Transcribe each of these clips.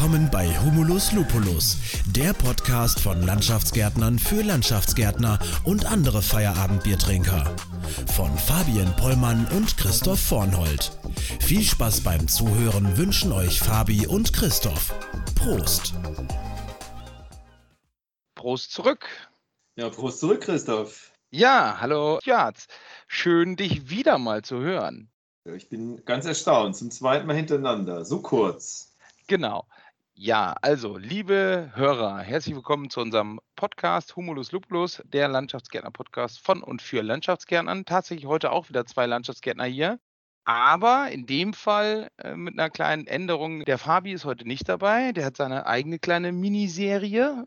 Willkommen bei Humulus Lupulus, der Podcast von Landschaftsgärtnern für Landschaftsgärtner und andere Feierabendbiertrinker. Von Fabian Pollmann und Christoph Vornhold. Viel Spaß beim Zuhören wünschen euch Fabi und Christoph. Prost! Prost zurück. Ja, Prost zurück, Christoph. Ja, hallo Jats. Schön, dich wieder mal zu hören. Ich bin ganz erstaunt, zum zweiten Mal hintereinander, so kurz. Genau. Ja, also, liebe Hörer, herzlich willkommen zu unserem Podcast Humulus Lupulus, der Landschaftsgärtner-Podcast von und für Landschaftsgärtnern. Tatsächlich heute auch wieder zwei Landschaftsgärtner hier. Aber in dem Fall äh, mit einer kleinen Änderung. Der Fabi ist heute nicht dabei. Der hat seine eigene kleine Miniserie,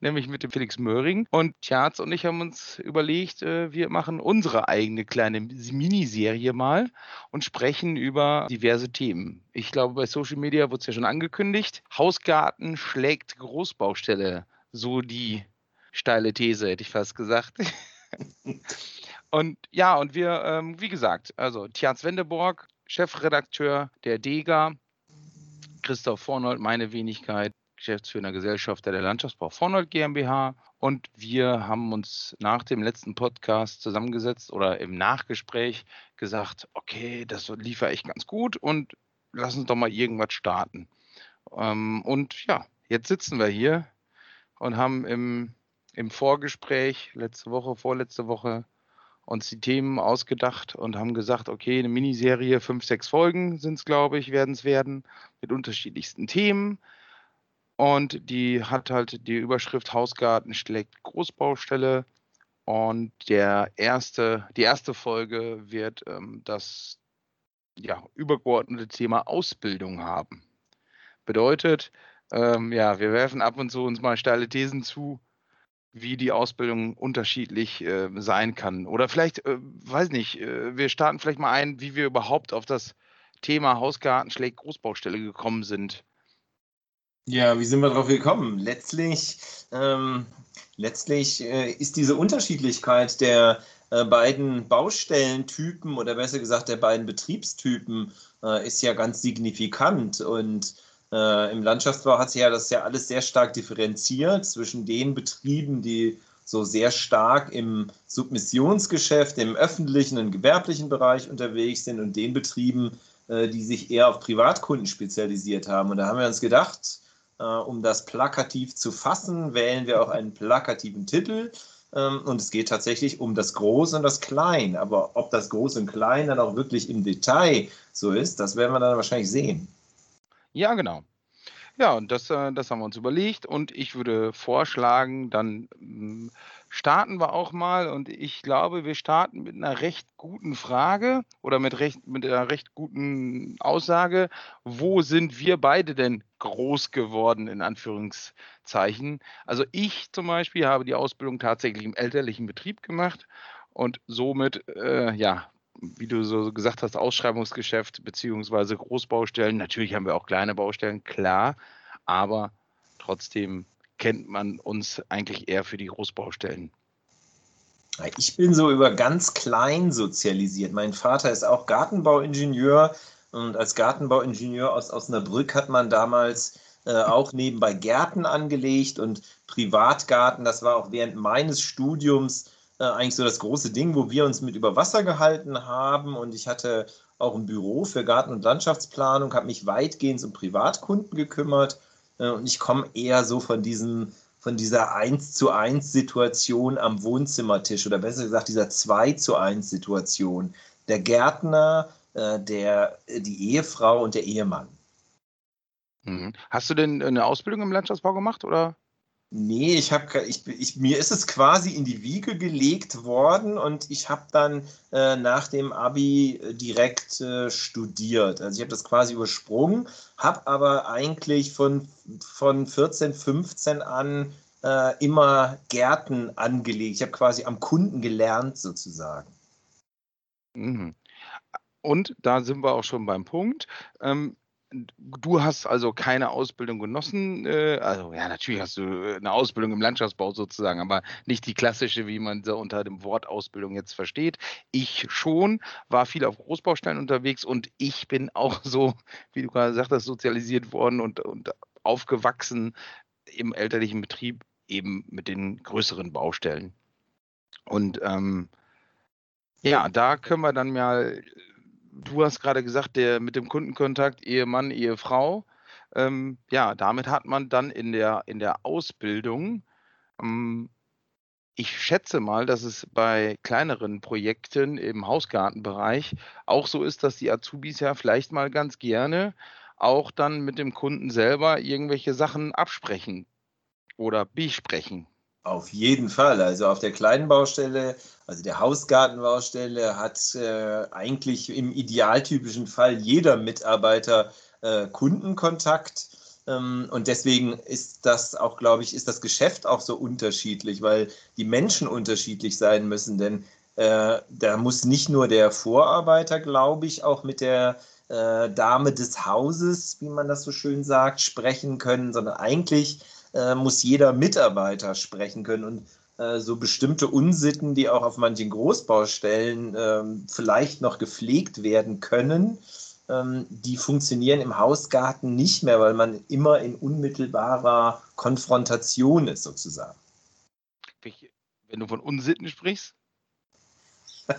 nämlich mit dem Felix Möhring. Und Tjaz und ich haben uns überlegt, äh, wir machen unsere eigene kleine Miniserie mal und sprechen über diverse Themen. Ich glaube, bei Social Media wurde es ja schon angekündigt. Hausgarten schlägt Großbaustelle. So die steile These, hätte ich fast gesagt. Und ja, und wir, ähm, wie gesagt, also Tjans Wendeborg, Chefredakteur der DEGA, Christoph Vornold, meine Wenigkeit, Geschäftsführender Gesellschafter der Landschaftsbau Vornold GmbH. Und wir haben uns nach dem letzten Podcast zusammengesetzt oder im Nachgespräch gesagt, okay, das lief ja echt ganz gut und lass uns doch mal irgendwas starten. Ähm, und ja, jetzt sitzen wir hier und haben im, im Vorgespräch letzte Woche, vorletzte Woche uns die Themen ausgedacht und haben gesagt, okay, eine Miniserie, fünf, sechs Folgen sind es, glaube ich, werden es werden, mit unterschiedlichsten Themen. Und die hat halt die Überschrift Hausgarten schlägt Großbaustelle. Und der erste, die erste Folge wird ähm, das ja, übergeordnete Thema Ausbildung haben. Bedeutet, ähm, ja, wir werfen ab und zu uns mal steile Thesen zu, wie die Ausbildung unterschiedlich äh, sein kann. Oder vielleicht, äh, weiß nicht, äh, wir starten vielleicht mal ein, wie wir überhaupt auf das Thema Hausgarten schlägt Großbaustelle gekommen sind. Ja, wie sind wir darauf gekommen? Letztlich, ähm, letztlich äh, ist diese Unterschiedlichkeit der äh, beiden Baustellentypen oder besser gesagt der beiden Betriebstypen äh, ist ja ganz signifikant und äh, Im Landschaftsbau hat sich ja das ja alles sehr stark differenziert zwischen den Betrieben, die so sehr stark im Submissionsgeschäft, im öffentlichen und gewerblichen Bereich unterwegs sind und den Betrieben, äh, die sich eher auf Privatkunden spezialisiert haben. Und da haben wir uns gedacht, äh, um das plakativ zu fassen, wählen wir auch einen plakativen Titel. Ähm, und es geht tatsächlich um das Groß und das Klein. Aber ob das Groß und Klein dann auch wirklich im Detail so ist, das werden wir dann wahrscheinlich sehen. Ja, genau. Ja, und das, äh, das haben wir uns überlegt und ich würde vorschlagen, dann hm, starten wir auch mal und ich glaube, wir starten mit einer recht guten Frage oder mit, recht, mit einer recht guten Aussage. Wo sind wir beide denn groß geworden, in Anführungszeichen? Also ich zum Beispiel habe die Ausbildung tatsächlich im elterlichen Betrieb gemacht und somit, äh, ja, wie du so gesagt hast, Ausschreibungsgeschäft beziehungsweise Großbaustellen. Natürlich haben wir auch kleine Baustellen, klar, aber trotzdem kennt man uns eigentlich eher für die Großbaustellen. Ich bin so über ganz klein sozialisiert. Mein Vater ist auch Gartenbauingenieur und als Gartenbauingenieur aus Osnabrück hat man damals äh, auch nebenbei Gärten angelegt und Privatgarten. Das war auch während meines Studiums äh, eigentlich so das große Ding, wo wir uns mit über Wasser gehalten haben. Und ich hatte auch ein Büro für Garten- und Landschaftsplanung, habe mich weitgehend um Privatkunden gekümmert. Äh, und ich komme eher so von diesem von dieser 1 zu 1 Situation am Wohnzimmertisch oder besser gesagt dieser 2 zu 1 Situation. Der Gärtner, äh, der, die Ehefrau und der Ehemann. Mhm. Hast du denn eine Ausbildung im Landschaftsbau gemacht oder? Nee, ich habe ich, ich, mir ist es quasi in die Wiege gelegt worden und ich habe dann äh, nach dem Abi äh, direkt äh, studiert. Also ich habe das quasi übersprungen, habe aber eigentlich von, von 14, 15 an äh, immer Gärten angelegt. Ich habe quasi am Kunden gelernt sozusagen. Mhm. Und da sind wir auch schon beim Punkt. Ähm, Du hast also keine Ausbildung genossen. Äh, also ja, natürlich hast du äh, eine Ausbildung im Landschaftsbau sozusagen, aber nicht die klassische, wie man sie unter dem Wort Ausbildung jetzt versteht. Ich schon, war viel auf Großbaustellen unterwegs und ich bin auch so, wie du gerade sagtest, sozialisiert worden und, und aufgewachsen im elterlichen Betrieb eben mit den größeren Baustellen. Und ähm, ja, da können wir dann mal, du hast gerade gesagt, der mit dem Kundenkontakt Ehemann, Ehefrau, ähm, ja, damit hat man dann in der, in der Ausbildung, ähm, ich schätze mal, dass es bei kleineren Projekten im Hausgartenbereich auch so ist, dass die Azubis ja vielleicht mal ganz gerne auch dann mit dem Kunden selber irgendwelche Sachen absprechen oder besprechen. Auf jeden Fall. Also auf der kleinen Baustelle, also der Hausgartenbaustelle, hat äh, eigentlich im idealtypischen Fall jeder Mitarbeiter äh, Kundenkontakt. Ähm, und deswegen ist das auch, glaube ich, ist das Geschäft auch so unterschiedlich, weil die Menschen unterschiedlich sein müssen. Denn äh, da muss nicht nur der Vorarbeiter, glaube ich, auch mit der äh, Dame des Hauses, wie man das so schön sagt, sprechen können, sondern eigentlich äh, muss jeder Mitarbeiter sprechen können. Und äh, so bestimmte Unsitten, die auch auf manchen Großbaustellen ähm, vielleicht noch gepflegt werden können, ähm, die funktionieren im Hausgarten nicht mehr, weil man immer in unmittelbarer Konfrontation ist, sozusagen. Wenn du von Unsitten sprichst?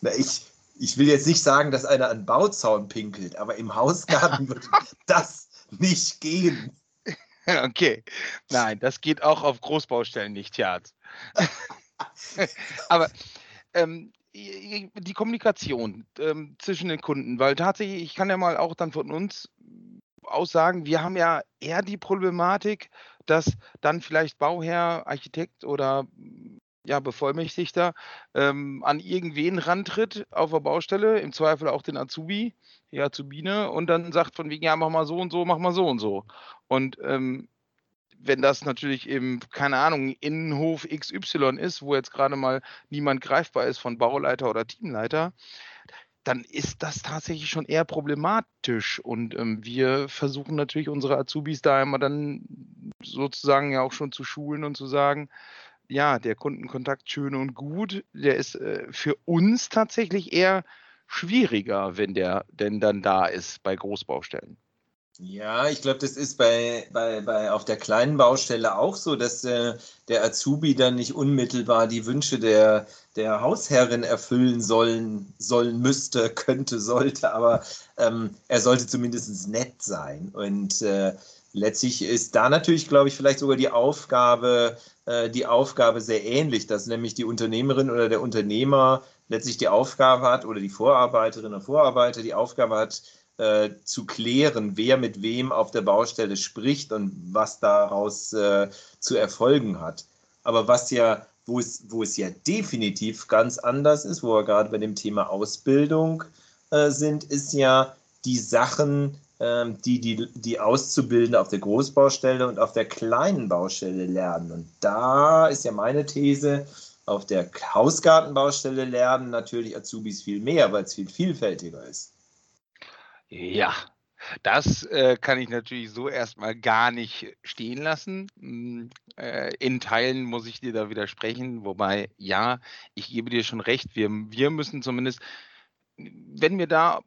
Na, ich, ich will jetzt nicht sagen, dass einer an Bauzaun pinkelt, aber im Hausgarten würde das nicht gehen. Okay. Nein, das geht auch auf Großbaustellen nicht, Tjaz. aber ähm, die Kommunikation ähm, zwischen den Kunden, weil tatsächlich, ich kann ja mal auch dann von uns aussagen, wir haben ja eher die Problematik, dass dann vielleicht Bauherr, Architekt oder ja, Bevollmächtigter ähm, an irgendwen rantritt auf der Baustelle, im Zweifel auch den Azubi, die Azubine, und dann sagt von wegen, ja, mach mal so und so, mach mal so und so. Und ähm, wenn das natürlich im, keine Ahnung, Innenhof XY ist, wo jetzt gerade mal niemand greifbar ist von Bauleiter oder Teamleiter, dann ist das tatsächlich schon eher problematisch. Und ähm, wir versuchen natürlich unsere Azubis da immer dann sozusagen ja auch schon zu schulen und zu sagen, ja, der Kundenkontakt schön und gut, der ist äh, für uns tatsächlich eher schwieriger, wenn der denn dann da ist bei Großbaustellen. Ja, ich glaube, das ist bei, bei, bei auf der kleinen Baustelle auch so, dass äh, der Azubi dann nicht unmittelbar die Wünsche der, der Hausherrin erfüllen sollen, sollen müsste, könnte, sollte, aber ähm, er sollte zumindest nett sein. Und äh, letztlich ist da natürlich, glaube ich, vielleicht sogar die Aufgabe, äh, die Aufgabe sehr ähnlich, dass nämlich die Unternehmerin oder der Unternehmer letztlich die Aufgabe hat oder die Vorarbeiterin oder Vorarbeiter die Aufgabe hat, äh, zu klären, wer mit wem auf der Baustelle spricht und was daraus äh, zu erfolgen hat. Aber was ja, wo es, wo es ja definitiv ganz anders ist, wo wir gerade bei dem Thema Ausbildung äh, sind, ist ja die Sachen, die, die die Auszubildende auf der Großbaustelle und auf der kleinen Baustelle lernen. Und da ist ja meine These, auf der Hausgartenbaustelle lernen natürlich Azubis viel mehr, weil es viel vielfältiger ist. Ja, das äh, kann ich natürlich so erstmal gar nicht stehen lassen. Hm, äh, in Teilen muss ich dir da widersprechen, wobei ja, ich gebe dir schon recht, wir, wir müssen zumindest, wenn wir da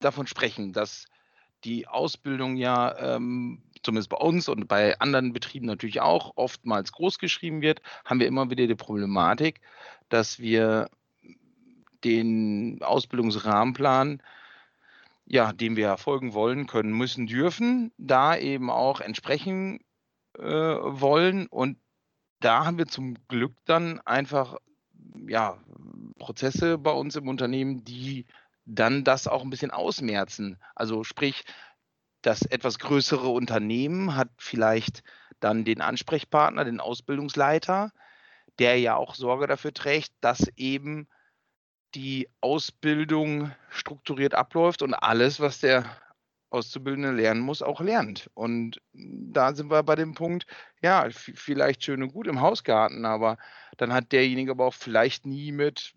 davon sprechen, dass die Ausbildung ja ähm, zumindest bei uns und bei anderen Betrieben natürlich auch oftmals groß geschrieben wird, haben wir immer wieder die Problematik, dass wir den Ausbildungsrahmenplan ja, dem wir folgen wollen, können, müssen, dürfen, da eben auch entsprechen äh, wollen. Und da haben wir zum Glück dann einfach ja, Prozesse bei uns im Unternehmen, die dann das auch ein bisschen ausmerzen. Also sprich, das etwas größere Unternehmen hat vielleicht dann den Ansprechpartner, den Ausbildungsleiter, der ja auch Sorge dafür trägt, dass eben die Ausbildung strukturiert abläuft und alles, was der Auszubildende lernen muss, auch lernt. Und da sind wir bei dem Punkt, ja, vielleicht schön und gut im Hausgarten, aber dann hat derjenige aber auch vielleicht nie mit,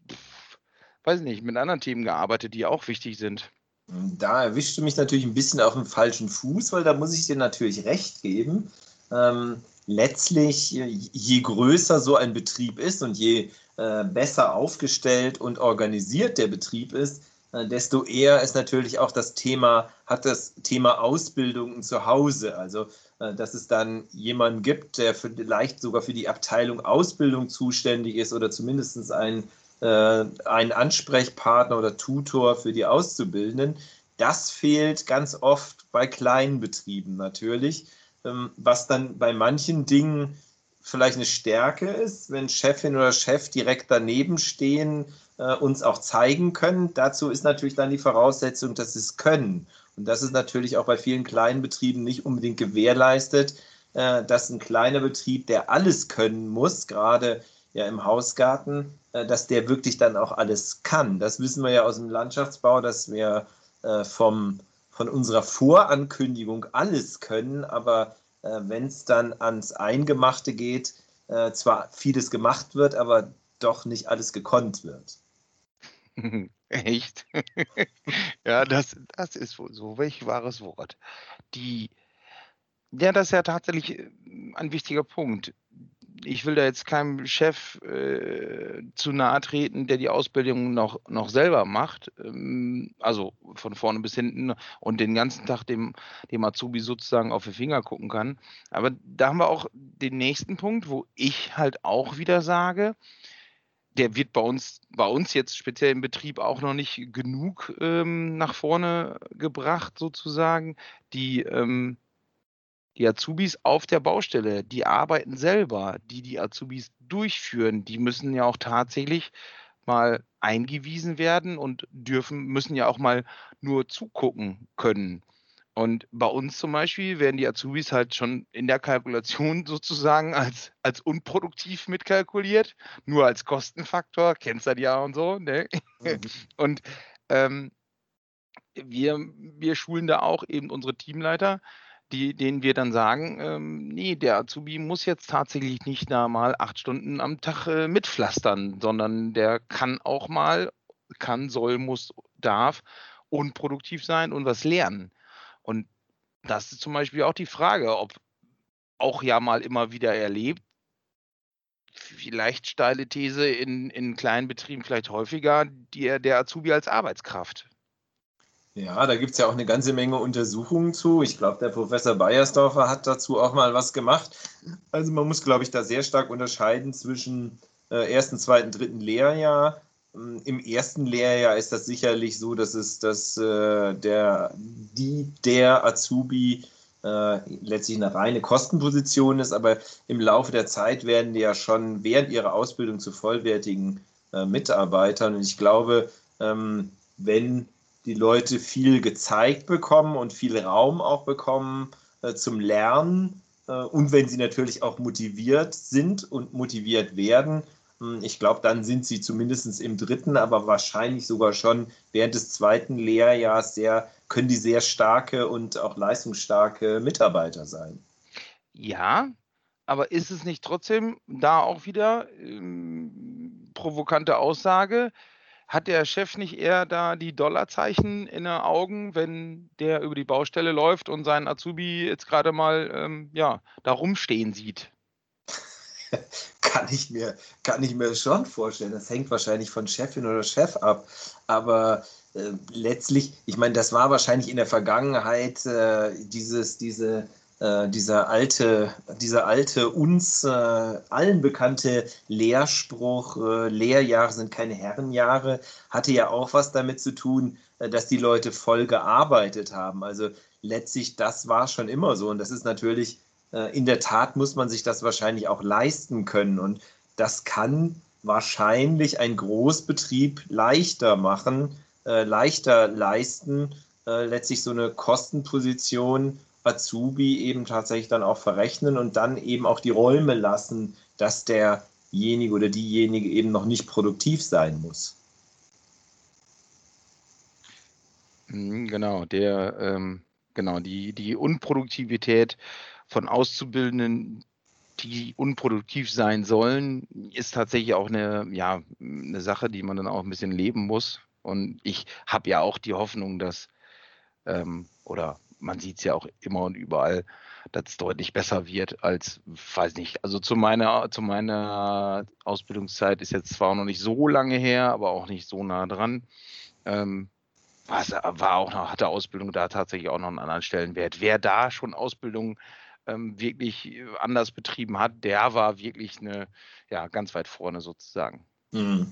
weiß nicht, mit anderen Themen gearbeitet, die auch wichtig sind. Da erwischte mich natürlich ein bisschen auf dem falschen Fuß, weil da muss ich dir natürlich recht geben. Ähm, letztlich, je größer so ein Betrieb ist und je äh, besser aufgestellt und organisiert der Betrieb ist, äh, desto eher ist natürlich auch das Thema, hat das Thema Ausbildung zu Hause. Also, äh, dass es dann jemanden gibt, der vielleicht sogar für die Abteilung Ausbildung zuständig ist oder zumindest ein, äh, ein Ansprechpartner oder Tutor für die Auszubildenden. Das fehlt ganz oft bei kleinen Betrieben natürlich, ähm, was dann bei manchen Dingen vielleicht eine Stärke ist, wenn Chefin oder Chef direkt daneben stehen, äh, uns auch zeigen können. Dazu ist natürlich dann die Voraussetzung, dass sie es können. Und das ist natürlich auch bei vielen kleinen Betrieben nicht unbedingt gewährleistet, äh, dass ein kleiner Betrieb, der alles können muss, gerade ja im Hausgarten, äh, dass der wirklich dann auch alles kann. Das wissen wir ja aus dem Landschaftsbau, dass wir äh, vom, von unserer Vorankündigung alles können, aber äh, wenn es dann ans Eingemachte geht, zwar vieles gemacht wird, aber doch nicht alles gekonnt wird. Echt? ja, das, das ist wohl so. Welch wahres Wort. Die, ja, das ist ja tatsächlich ein wichtiger Punkt ich will da jetzt keinem Chef äh, zu nahe treten, der die Ausbildung noch, noch selber macht, ähm, also von vorne bis hinten und den ganzen Tag dem, dem Azubi sozusagen auf die Finger gucken kann. Aber da haben wir auch den nächsten Punkt, wo ich halt auch wieder sage, der wird bei uns, bei uns jetzt speziell im Betrieb auch noch nicht genug ähm, nach vorne gebracht, sozusagen. Die ähm, die Azubis auf der Baustelle, die arbeiten selber, die die Azubis durchführen, die müssen ja auch tatsächlich mal eingewiesen werden und dürfen, müssen ja auch mal nur zugucken können. Und bei uns zum Beispiel werden die Azubis halt schon in der Kalkulation sozusagen als, als unproduktiv mitkalkuliert, nur als Kostenfaktor, kennst du ja und so. Ne? Mhm. Und ähm, wir, wir schulen da auch eben unsere Teamleiter, die, denen wir dann sagen, ähm, nee, der Azubi muss jetzt tatsächlich nicht da mal acht Stunden am Tag äh, mitpflastern, sondern der kann auch mal, kann, soll, muss, darf unproduktiv sein und was lernen. Und das ist zum Beispiel auch die Frage, ob auch ja mal immer wieder erlebt, vielleicht steile These in, in kleinen Betrieben vielleicht häufiger, die, der Azubi als Arbeitskraft. Ja, da gibt es ja auch eine ganze Menge Untersuchungen zu. Ich glaube, der Professor Beiersdorfer hat dazu auch mal was gemacht. Also man muss, glaube ich, da sehr stark unterscheiden zwischen äh, ersten, zweiten, dritten Lehrjahr. Ähm, Im ersten Lehrjahr ist das sicherlich so, dass es dass, äh, der, die, der Azubi äh, letztlich eine reine Kostenposition ist, aber im Laufe der Zeit werden die ja schon während ihrer Ausbildung zu vollwertigen äh, Mitarbeitern. Und ich glaube, ähm, wenn die Leute viel gezeigt bekommen und viel Raum auch bekommen äh, zum Lernen. Äh, und wenn sie natürlich auch motiviert sind und motiviert werden, hm, ich glaube, dann sind sie zumindest im dritten, aber wahrscheinlich sogar schon während des zweiten Lehrjahres sehr, können die sehr starke und auch leistungsstarke Mitarbeiter sein. Ja, aber ist es nicht trotzdem da auch wieder ähm, provokante Aussage? Hat der Chef nicht eher da die Dollarzeichen in den Augen, wenn der über die Baustelle läuft und seinen Azubi jetzt gerade mal ähm, ja, da rumstehen sieht? kann, ich mir, kann ich mir schon vorstellen. Das hängt wahrscheinlich von Chefin oder Chef ab. Aber äh, letztlich, ich meine, das war wahrscheinlich in der Vergangenheit äh, dieses, diese äh, dieser alte, dieser alte uns äh, allen bekannte Lehrspruch, äh, Lehrjahre sind keine Herrenjahre, hatte ja auch was damit zu tun, äh, dass die Leute voll gearbeitet haben. Also letztlich, das war schon immer so. Und das ist natürlich, äh, in der Tat muss man sich das wahrscheinlich auch leisten können. Und das kann wahrscheinlich ein Großbetrieb leichter machen, leichter leisten, letztlich so eine Kostenposition Azubi eben tatsächlich dann auch verrechnen und dann eben auch die Räume lassen, dass derjenige oder diejenige eben noch nicht produktiv sein muss. Mhm, genau, der, ähm, genau, die, die Unproduktivität von Auszubildenden, die unproduktiv sein sollen, ist tatsächlich auch eine, ja, eine Sache, die man dann auch ein bisschen leben muss. Und ich habe ja auch die Hoffnung, dass, ähm, oder man sieht es ja auch immer und überall, dass es deutlich besser wird als, weiß nicht, also zu meiner, zu meiner Ausbildungszeit ist jetzt zwar noch nicht so lange her, aber auch nicht so nah dran. Ähm, was, war auch noch, hatte Ausbildung da tatsächlich auch noch einen anderen Stellenwert. Wer da schon Ausbildung ähm, wirklich anders betrieben hat, der war wirklich eine, ja, ganz weit vorne sozusagen. Mhm.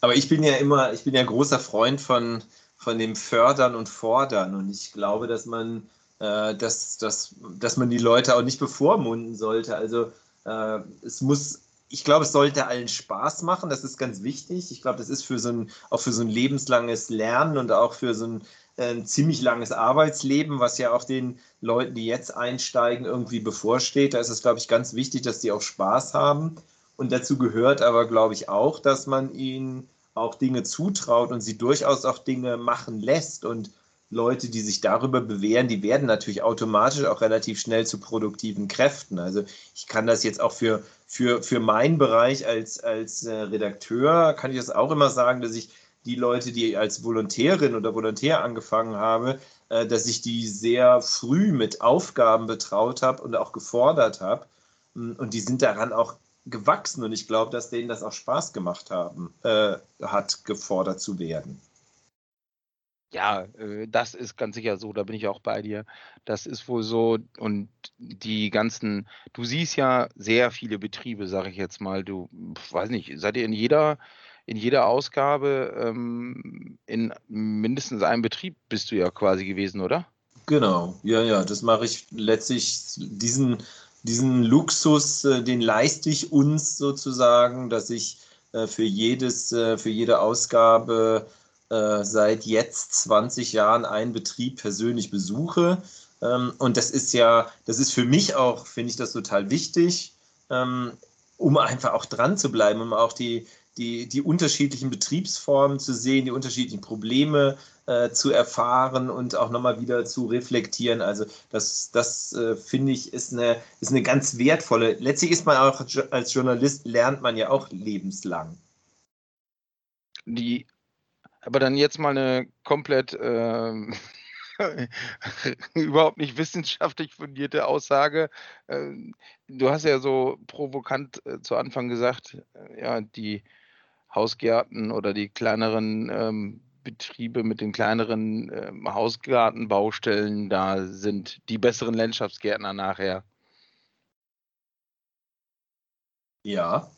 Aber ich bin ja immer, ich bin ja großer Freund von, von dem Fördern und Fordern. Und ich glaube, dass man, äh, dass, dass, dass man die Leute auch nicht bevormunden sollte. Also äh, es muss, ich glaube, es sollte allen Spaß machen. Das ist ganz wichtig. Ich glaube, das ist für so ein, auch für so ein lebenslanges Lernen und auch für so ein, äh, ein ziemlich langes Arbeitsleben, was ja auch den Leuten, die jetzt einsteigen, irgendwie bevorsteht. Da ist es, glaube ich, ganz wichtig, dass die auch Spaß haben. Und dazu gehört aber, glaube ich, auch, dass man ihnen auch Dinge zutraut und sie durchaus auch Dinge machen lässt. Und Leute, die sich darüber bewähren, die werden natürlich automatisch auch relativ schnell zu produktiven Kräften. Also ich kann das jetzt auch für, für, für meinen Bereich als, als äh, Redakteur, kann ich das auch immer sagen, dass ich die Leute, die als Volontärin oder Volontär angefangen habe, äh, dass ich die sehr früh mit Aufgaben betraut habe und auch gefordert habe. Und die sind daran auch gewachsen und ich glaube, dass denen das auch Spaß gemacht haben, äh, hat, gefordert zu werden. Ja, äh, das ist ganz sicher so, da bin ich auch bei dir. Das ist wohl so. Und die ganzen, du siehst ja sehr viele Betriebe, sage ich jetzt mal. Du, weiß nicht, seid ihr in jeder, in jeder Ausgabe ähm, in mindestens einem Betrieb bist du ja quasi gewesen, oder? Genau, ja, ja, das mache ich letztlich diesen diesen Luxus, äh, den leiste ich uns sozusagen, dass ich äh, für, jedes, äh, für jede Ausgabe seit jetzt 20 Jahren einen Betrieb persönlich besuche. Ähm, und das ist ja, das ist für mich auch, finde ich das total wichtig, ähm, um einfach auch dran zu bleiben, um auch die, die, die unterschiedlichen Betriebsformen zu sehen, die unterschiedlichen Probleme äh, zu erfahren und auch nochmal wieder zu reflektieren. Also das, das äh, finde ich, ist eine, ist eine ganz wertvolle. Letztlich ist man auch als Journalist, lernt man ja auch lebenslang. Die, aber dann jetzt mal eine komplett äh, überhaupt nicht wissenschaftlich fundierte Aussage. Ähm, du hast ja so provokant äh, zu Anfang gesagt, äh, ja, die Hausgärten oder die kleineren ähm, Betriebe mit den kleineren äh, Hausgartenbaustellen, da sind die besseren Landschaftsgärtner nachher. Ja.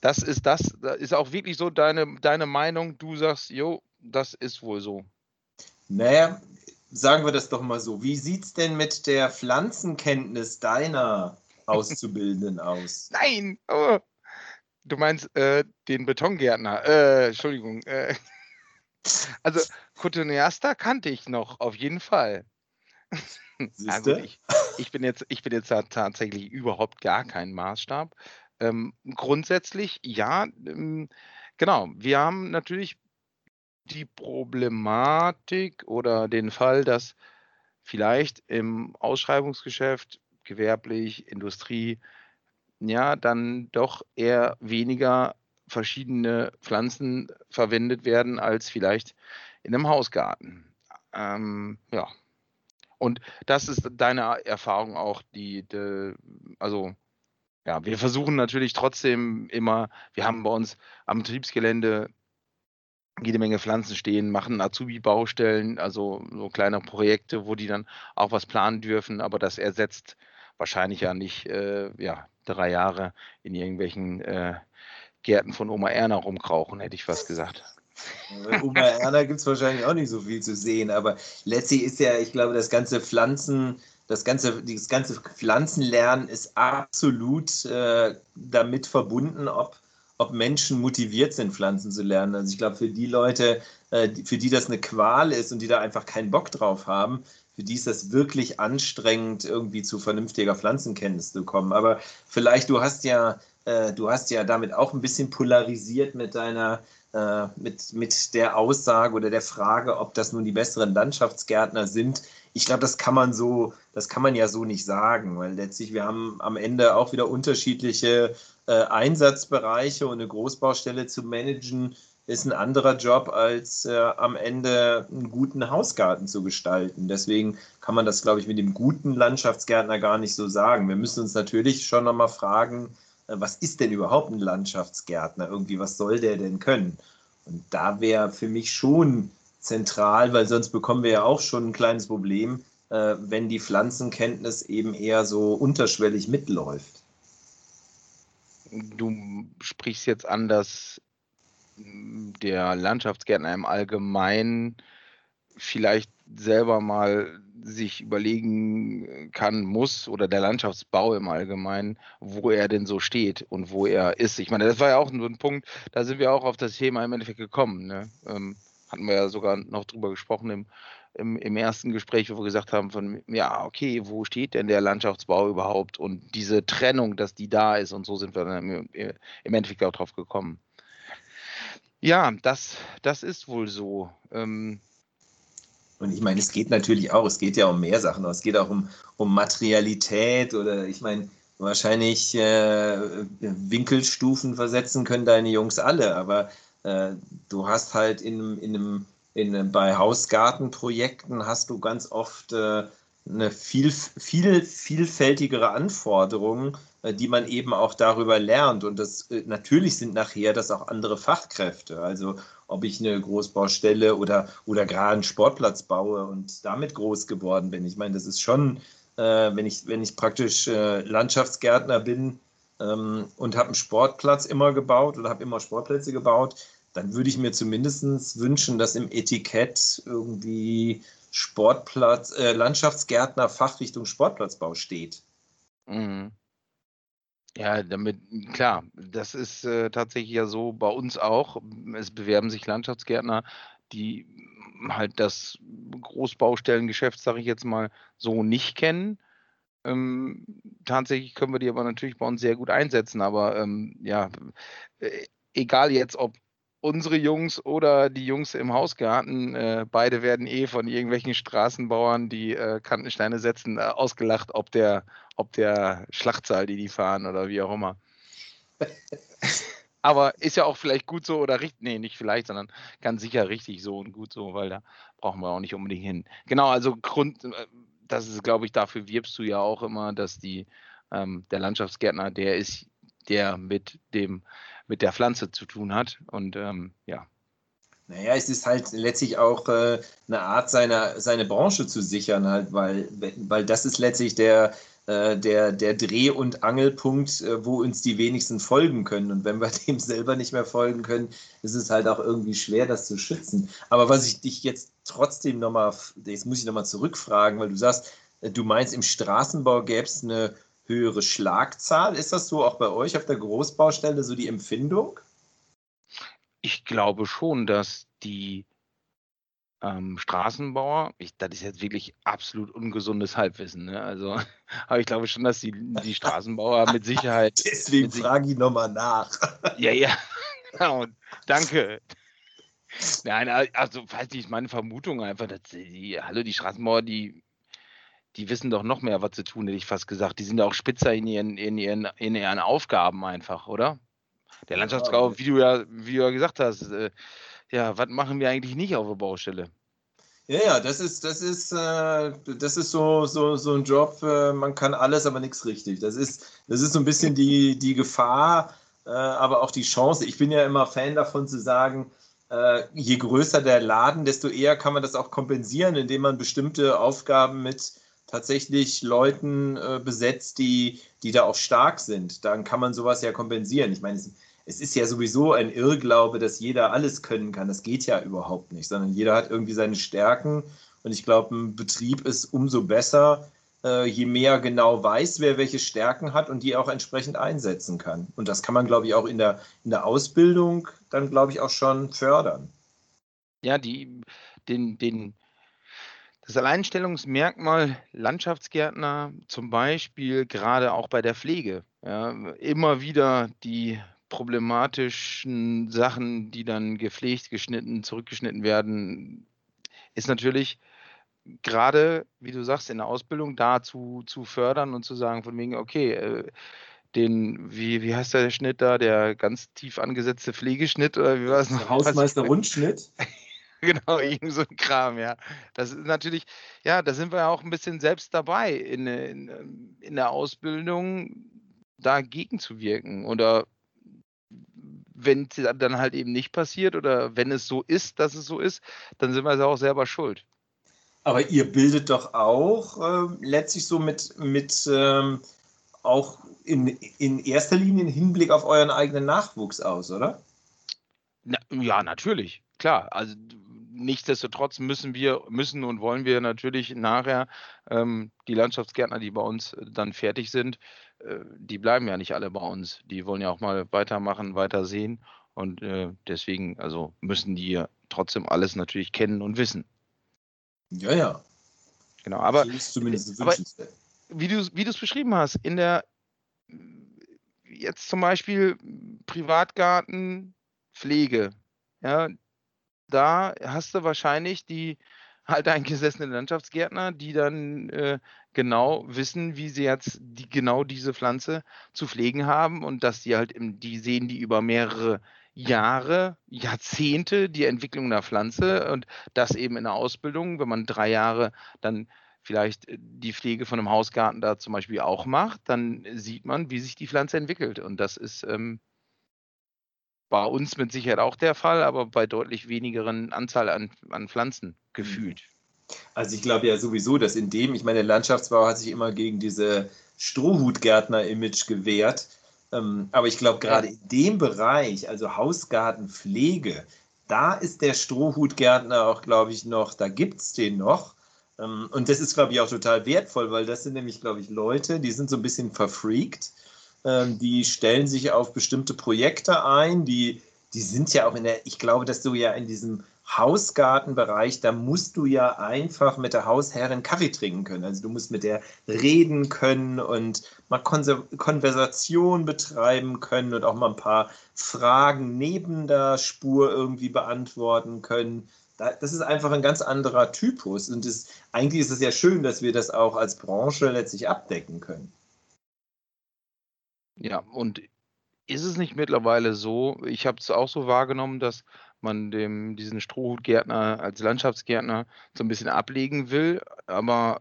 Das ist das, das ist auch wirklich so deine, deine Meinung. Du sagst, jo, das ist wohl so. Naja, sagen wir das doch mal so. Wie sieht es denn mit der Pflanzenkenntnis deiner Auszubildenden aus? Nein, oh, Du meinst äh, den Betongärtner. Äh, Entschuldigung. Äh, also Cotoneasta kannte ich noch, auf jeden Fall. also ich, ich, bin jetzt, ich bin jetzt tatsächlich überhaupt gar kein Maßstab. Ähm, grundsätzlich, ja, ähm, genau. Wir haben natürlich die Problematik oder den Fall, dass vielleicht im Ausschreibungsgeschäft, gewerblich, Industrie, ja, dann doch eher weniger verschiedene Pflanzen verwendet werden als vielleicht in einem Hausgarten. Ähm, ja. Und das ist deine Erfahrung auch, die, die, also ja, wir versuchen natürlich trotzdem immer, wir haben bei uns am Betriebsgelände jede Menge Pflanzen stehen, machen Azubi-Baustellen, also so kleine Projekte, wo die dann auch was planen dürfen, aber das ersetzt wahrscheinlich ja nicht äh, ja, drei Jahre in irgendwelchen äh, Gärten von Oma Erna rumkrauchen, hätte ich fast gesagt. Bei Oma Erna gibt es wahrscheinlich auch nicht so viel zu sehen, aber letztlich ist ja, ich glaube, das ganze Pflanzen, das ganze, das ganze Pflanzenlernen ist absolut äh, damit verbunden, ob, ob Menschen motiviert sind, Pflanzen zu lernen. Also ich glaube, für die Leute, äh, für die das eine Qual ist und die da einfach keinen Bock drauf haben, für die ist das wirklich anstrengend, irgendwie zu vernünftiger Pflanzenkenntnis zu kommen. Aber vielleicht, du hast ja, äh, du hast ja damit auch ein bisschen polarisiert mit deiner, äh, mit, mit der Aussage oder der Frage, ob das nun die besseren Landschaftsgärtner sind. Ich glaube, das kann man so, das kann man ja so nicht sagen, weil letztlich wir haben am Ende auch wieder unterschiedliche äh, Einsatzbereiche und eine Großbaustelle zu managen ist ein anderer Job, als äh, am Ende einen guten Hausgarten zu gestalten. Deswegen kann man das, glaube ich, mit dem guten Landschaftsgärtner gar nicht so sagen. Wir müssen uns natürlich schon nochmal fragen, äh, was ist denn überhaupt ein Landschaftsgärtner? Irgendwie, was soll der denn können? Und da wäre für mich schon zentral, weil sonst bekommen wir ja auch schon ein kleines Problem, äh, wenn die Pflanzenkenntnis eben eher so unterschwellig mitläuft. Du sprichst jetzt an, dass der Landschaftsgärtner im Allgemeinen vielleicht selber mal sich überlegen kann, muss oder der Landschaftsbau im Allgemeinen, wo er denn so steht und wo er ist. Ich meine, das war ja auch so ein Punkt, da sind wir auch auf das Thema im Endeffekt gekommen. Ne? Ähm, hatten wir ja sogar noch drüber gesprochen im, im, im, ersten Gespräch, wo wir gesagt haben, von ja, okay, wo steht denn der Landschaftsbau überhaupt und diese Trennung, dass die da ist und so sind wir dann im, Endeffekt auch drauf gekommen. Ja, das, das ist wohl so. Ähm, und ich meine, es geht natürlich auch, es geht ja um mehr Sachen, es geht auch um, um Materialität oder ich meine, wahrscheinlich äh, Winkelstufen versetzen können deine Jungs alle, aber äh, du hast halt in, in einem, in, bei Hausgartenprojekten hast du ganz oft äh, eine viel, viel vielfältigere Anforderung, äh, die man eben auch darüber lernt. Und das äh, natürlich sind nachher das auch andere Fachkräfte. Also ob ich eine Großbaustelle oder, oder gerade einen Sportplatz baue und damit groß geworden bin. Ich meine, das ist schon, äh, wenn, ich, wenn ich praktisch äh, Landschaftsgärtner bin ähm, und habe einen Sportplatz immer gebaut oder habe immer Sportplätze gebaut, dann würde ich mir zumindest wünschen, dass im Etikett irgendwie Sportplatz, äh, Landschaftsgärtner Fachrichtung Sportplatzbau steht. Mhm. Ja, damit, klar, das ist äh, tatsächlich ja so bei uns auch. Es bewerben sich Landschaftsgärtner, die halt das Großbaustellengeschäft, sage ich jetzt mal, so nicht kennen. Ähm, tatsächlich können wir die aber natürlich bei uns sehr gut einsetzen, aber ähm, ja, äh, egal jetzt, ob unsere Jungs oder die Jungs im Hausgarten, äh, beide werden eh von irgendwelchen Straßenbauern, die äh, Kantensteine setzen, äh, ausgelacht, ob der, ob der Schlachtzahl, die die fahren oder wie auch immer. Aber ist ja auch vielleicht gut so oder richtig, nee, nicht vielleicht, sondern ganz sicher richtig so und gut so, weil da brauchen wir auch nicht unbedingt hin. Genau, also Grund, äh, das ist, glaube ich, dafür wirbst du ja auch immer, dass die, ähm, der Landschaftsgärtner, der ist, der mit dem mit der Pflanze zu tun hat. Und ähm, ja. Naja, es ist halt letztlich auch äh, eine Art, seine, seine Branche zu sichern, halt, weil, weil das ist letztlich der, äh, der, der Dreh- und Angelpunkt, äh, wo uns die wenigsten folgen können. Und wenn wir dem selber nicht mehr folgen können, ist es halt auch irgendwie schwer, das zu schützen. Aber was ich dich jetzt trotzdem nochmal, jetzt muss ich nochmal zurückfragen, weil du sagst, äh, du meinst, im Straßenbau gäbe es eine höhere Schlagzahl. Ist das so auch bei euch auf der Großbaustelle so die Empfindung? Ich glaube schon, dass die ähm, Straßenbauer, ich, das ist jetzt wirklich absolut ungesundes Halbwissen, ne? also, aber ich glaube schon, dass die, die Straßenbauer mit Sicherheit. Deswegen mit frage ich nochmal nach. ja, ja, genau, danke. Nein, also, weiß nicht, meine Vermutung einfach, dass die, hallo, die Straßenbauer, die die wissen doch noch mehr, was zu tun, hätte ich fast gesagt. Die sind auch spitzer in ihren, in ihren, in ihren Aufgaben einfach, oder? Der Landschaftsbau, wie du ja, wie du ja gesagt hast, äh, ja, was machen wir eigentlich nicht auf der Baustelle? Ja, ja, das ist, das ist, äh, das ist so, so, so ein Job, äh, man kann alles, aber nichts richtig. Das ist, das ist so ein bisschen die, die Gefahr, äh, aber auch die Chance. Ich bin ja immer Fan davon zu sagen, äh, je größer der Laden, desto eher kann man das auch kompensieren, indem man bestimmte Aufgaben mit tatsächlich Leuten äh, besetzt, die, die da auch stark sind. Dann kann man sowas ja kompensieren. Ich meine, es, es, ist ja sowieso ein Irrglaube, dass jeder alles können kann. Das geht ja überhaupt nicht, sondern jeder hat irgendwie seine Stärken. Und ich glaube, ein Betrieb ist umso besser, äh, je mehr genau weiß, wer welche Stärken hat und die auch entsprechend einsetzen kann. Und das kann man, glaube ich, auch in der, in der Ausbildung dann, glaube ich, auch schon fördern. Ja, die, den, den, das Alleinstellungsmerkmal Landschaftsgärtner, zum Beispiel gerade auch bei der Pflege, ja, immer wieder die problematischen Sachen, die dann gepflegt, geschnitten, zurückgeschnitten werden, ist natürlich gerade, wie du sagst, in der Ausbildung dazu zu fördern und zu sagen, von wegen, okay, äh, den, wie, wie heißt der Schnitt da, der ganz tief angesetzte Pflegeschnitt oder wie war es? Hausmeister Rundschnitt? genau, irgend so ein Kram, ja. Das ist natürlich, ja, da sind wir ja auch ein bisschen selbst dabei, in, in, in der Ausbildung dagegen zu wirken oder wenn es dann halt eben nicht passiert oder wenn es so ist, dass es so ist, dann sind wir auch selber schuld. Aber ihr bildet doch auch äh, letztlich so mit, mit ähm, auch in, in erster Linie im Hinblick auf euren eigenen Nachwuchs aus, oder? Na, ja, natürlich, klar. Also nichtsdestotrotz müssen wir, müssen und wollen wir natürlich nachher ähm, die Landschaftsgärtner, die bei uns dann fertig sind, äh, die bleiben ja nicht alle bei uns. Die wollen ja auch mal weitermachen, weiter sehen. Und äh, deswegen, also müssen die trotzdem alles natürlich kennen und wissen. Ja, ja. Genau, aber, zumindest aber wie du es beschrieben hast, in der jetzt zum Beispiel Privatgarten, Pflege, ja, da hast du wahrscheinlich die halt eingesessenen Landschaftsgärtner, die dann äh, genau wissen, wie sie jetzt die, genau diese Pflanze zu pflegen haben und dass die halt, im, die sehen die über mehrere Jahre, Jahrzehnte die Entwicklung der Pflanze und das eben in der Ausbildung, wenn man drei Jahre dann vielleicht äh, die Pflege von einem Hausgarten da zum Beispiel auch macht, dann sieht man, wie sich die Pflanze entwickelt. Und das ist ähm, bei uns mit Sicherheit auch der Fall, aber bei deutlich wenigeren Anzahl an, an Pflanzen mhm. gefühlt. Also ich glaube ja sowieso, dass in dem, ich meine, der Landschaftsbau hat sich immer gegen diese Strohhutgärtner-Image gewehrt. Ähm, aber ich glaube, gerade in dem Bereich, also Hausgartenpflege, da ist der Strohhutgärtner auch, glaube ich, noch, da gibt es den noch. Ähm, und das ist, glaube ich, auch total wertvoll, weil das sind nämlich, glaube ich, Leute, die sind so ein bisschen verfreakt ähm, die stellen sich auf bestimmte Projekte ein, die, die sind ja auch in der, ich glaube, dass du ja in diesem Hausgartenbereich, da musst du ja einfach mit der Hausherrin Kaffee trinken können. Also du musst mit der reden können und mal Konversation betreiben können und auch mal ein paar Fragen neben der Spur irgendwie beantworten können. Das ist einfach ein ganz anderer Typus. Und das, eigentlich ist es ja schön, dass wir das auch als Branche letztlich abdecken können. Ja, und ist es nicht mittlerweile so, ich habe es auch so wahrgenommen, dass man dem diesen Strohhutgärtner als Landschaftsgärtner so ein bisschen ablegen will, aber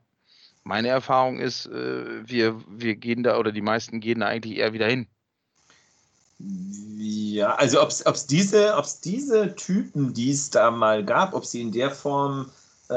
meine Erfahrung ist, äh, wir, wir gehen da oder die meisten gehen da eigentlich eher wieder hin. Ja, also ob es diese, diese Typen, die es da mal gab, ob sie in der Form äh,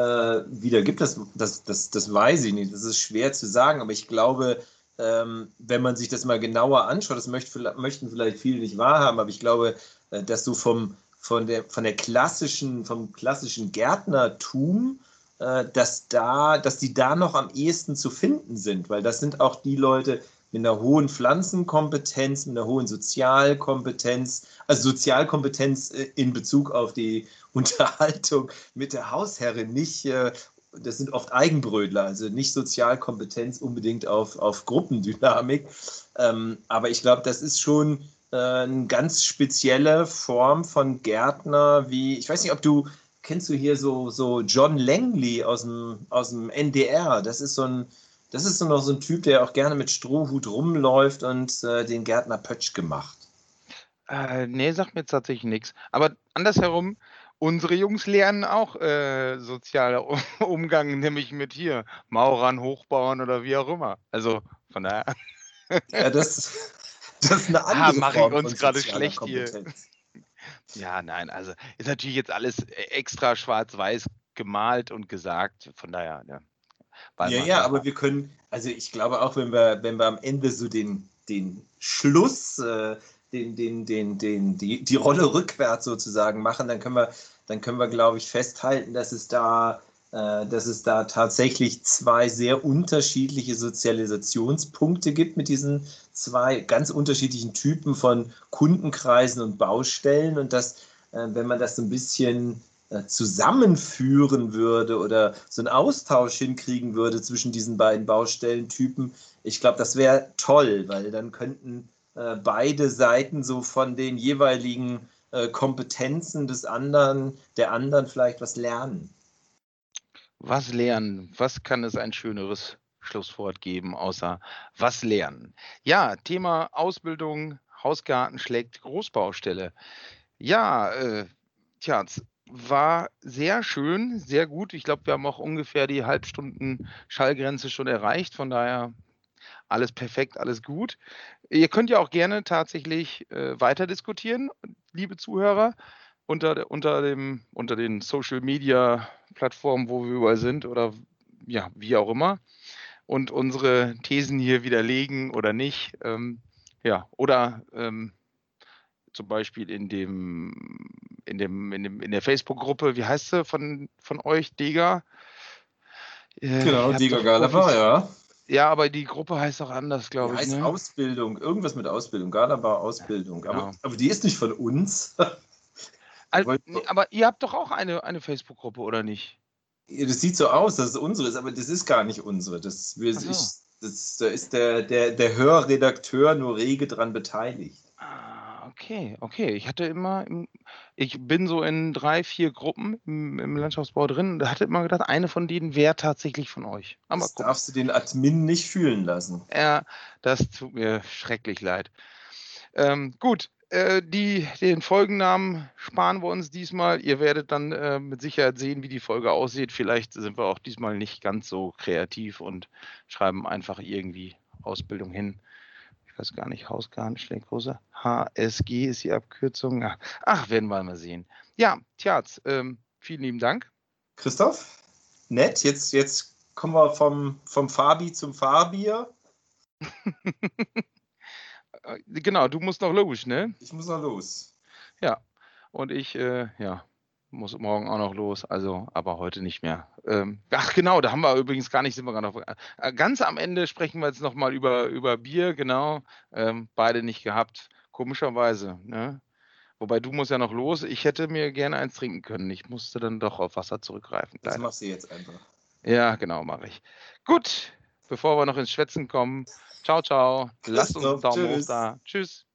wieder gibt, das, das, das, das weiß ich nicht. Das ist schwer zu sagen, aber ich glaube, ähm, wenn man sich das mal genauer anschaut, das möchte, möchten vielleicht viele nicht wahrhaben, aber ich glaube, äh, dass du vom, von, der, von der klassischen, vom klassischen Gärtnertum, äh, dass, da, dass die da noch am ehesten zu finden sind, weil das sind auch die Leute mit einer hohen Pflanzenkompetenz, mit einer hohen Sozialkompetenz, also Sozialkompetenz äh, in Bezug auf die Unterhaltung mit der Hausherrin, nicht äh, das sind oft Eigenbrödler, also nicht Sozialkompetenz unbedingt auf, auf Gruppendynamik. Ähm, aber ich glaube, das ist schon äh, eine ganz spezielle Form von Gärtner, wie, ich weiß nicht, ob du, kennst du hier so, so John Langley aus dem, aus dem NDR? Das ist so ein, das ist so noch so ein Typ, der auch gerne mit Strohhut rumläuft und äh, den Gärtner Pötsch gemacht. Äh, nee, sagt mir tatsächlich nichts. Aber andersherum, Unsere Jungs lernen auch äh, sozialer Umgang, nämlich mit hier Maurern, Hochbauern oder wie auch immer. Also von daher. Ja, das, das ist eine andere ah, mache ich uns gerade schlecht hier. Ja, nein, also ist natürlich jetzt alles äh, extra schwarz-weiß gemalt und gesagt. Von daher, ja. Ja, ja, aber wir können, also ich glaube auch, wenn wir, wenn wir am Ende so den, den Schluss äh, den, den, den, den, die, die Rolle rückwärts sozusagen machen, dann können wir, dann können wir, glaube ich, festhalten, dass es da, äh, dass es da tatsächlich zwei sehr unterschiedliche Sozialisationspunkte gibt mit diesen zwei ganz unterschiedlichen Typen von Kundenkreisen und Baustellen und dass, äh, wenn man das so ein bisschen äh, zusammenführen würde oder so einen Austausch hinkriegen würde zwischen diesen beiden Baustellentypen, ich glaube, das wäre toll, weil dann könnten äh, beide Seiten so von den jeweiligen äh, Kompetenzen des anderen, der anderen vielleicht was lernen. Was lernen? Was kann es ein schöneres Schlusswort geben, außer was lernen? Ja, Thema Ausbildung, Hausgarten schlägt Großbaustelle. Ja, äh, tja, war sehr schön, sehr gut. Ich glaube, wir haben auch ungefähr die Halbstunden Schallgrenze schon erreicht. Von daher alles perfekt, alles gut. Ihr könnt ja auch gerne tatsächlich äh, weiter diskutieren, liebe Zuhörer, unter, unter, dem, unter den Social Media Plattformen, wo wir überall sind oder ja, wie auch immer. Und unsere Thesen hier widerlegen oder nicht. Ähm, ja, oder ähm, zum Beispiel in dem, in dem, in dem, in der Facebook-Gruppe, wie heißt sie von, von euch, Dega? Äh, genau, Dega Galabar, ja. Ja, aber die Gruppe heißt auch anders, glaube ich. Heißt ne? Ausbildung, irgendwas mit Ausbildung, Galabar Ausbildung. Ja, aber, aber die ist nicht von uns. also, aber ihr habt doch auch eine, eine Facebook-Gruppe, oder nicht? Das sieht so aus, dass es unsere ist, aber das ist gar nicht unsere. Das, will, so. ich, das, da ist der, der, der Hörredakteur nur rege dran beteiligt. Okay, okay. Ich hatte immer, ich bin so in drei, vier Gruppen im, im Landschaftsbau drin und hatte immer gedacht, eine von denen wäre tatsächlich von euch. Aber das darfst du den Admin nicht fühlen lassen. Ja, das tut mir schrecklich leid. Ähm, gut, äh, die, den Folgennamen sparen wir uns diesmal. Ihr werdet dann äh, mit Sicherheit sehen, wie die Folge aussieht. Vielleicht sind wir auch diesmal nicht ganz so kreativ und schreiben einfach irgendwie Ausbildung hin ich weiß gar nicht, Hausgartenschläggroße. HSG ist die Abkürzung. Ach, werden wir mal sehen. Ja, tja, ähm, vielen lieben Dank. Christoph, nett. Jetzt, jetzt kommen wir vom, vom Fabi zum Fabier. genau, du musst noch los, ne? Ich muss noch los. Ja, und ich, äh, ja, muss morgen auch noch los, also aber heute nicht mehr. Ähm, ach genau, da haben wir übrigens gar nicht, sind wir gar noch. Äh, ganz am Ende sprechen wir jetzt nochmal über, über Bier, genau. Ähm, beide nicht gehabt, komischerweise. Ne? Wobei du musst ja noch los. Ich hätte mir gerne eins trinken können. Ich musste dann doch auf Wasser zurückgreifen. Das machst du jetzt einfach. Ja, genau, mache ich. Gut, bevor wir noch ins Schwätzen kommen. Ciao, ciao. Lasst uns einen Daumen hoch da. Tschüss.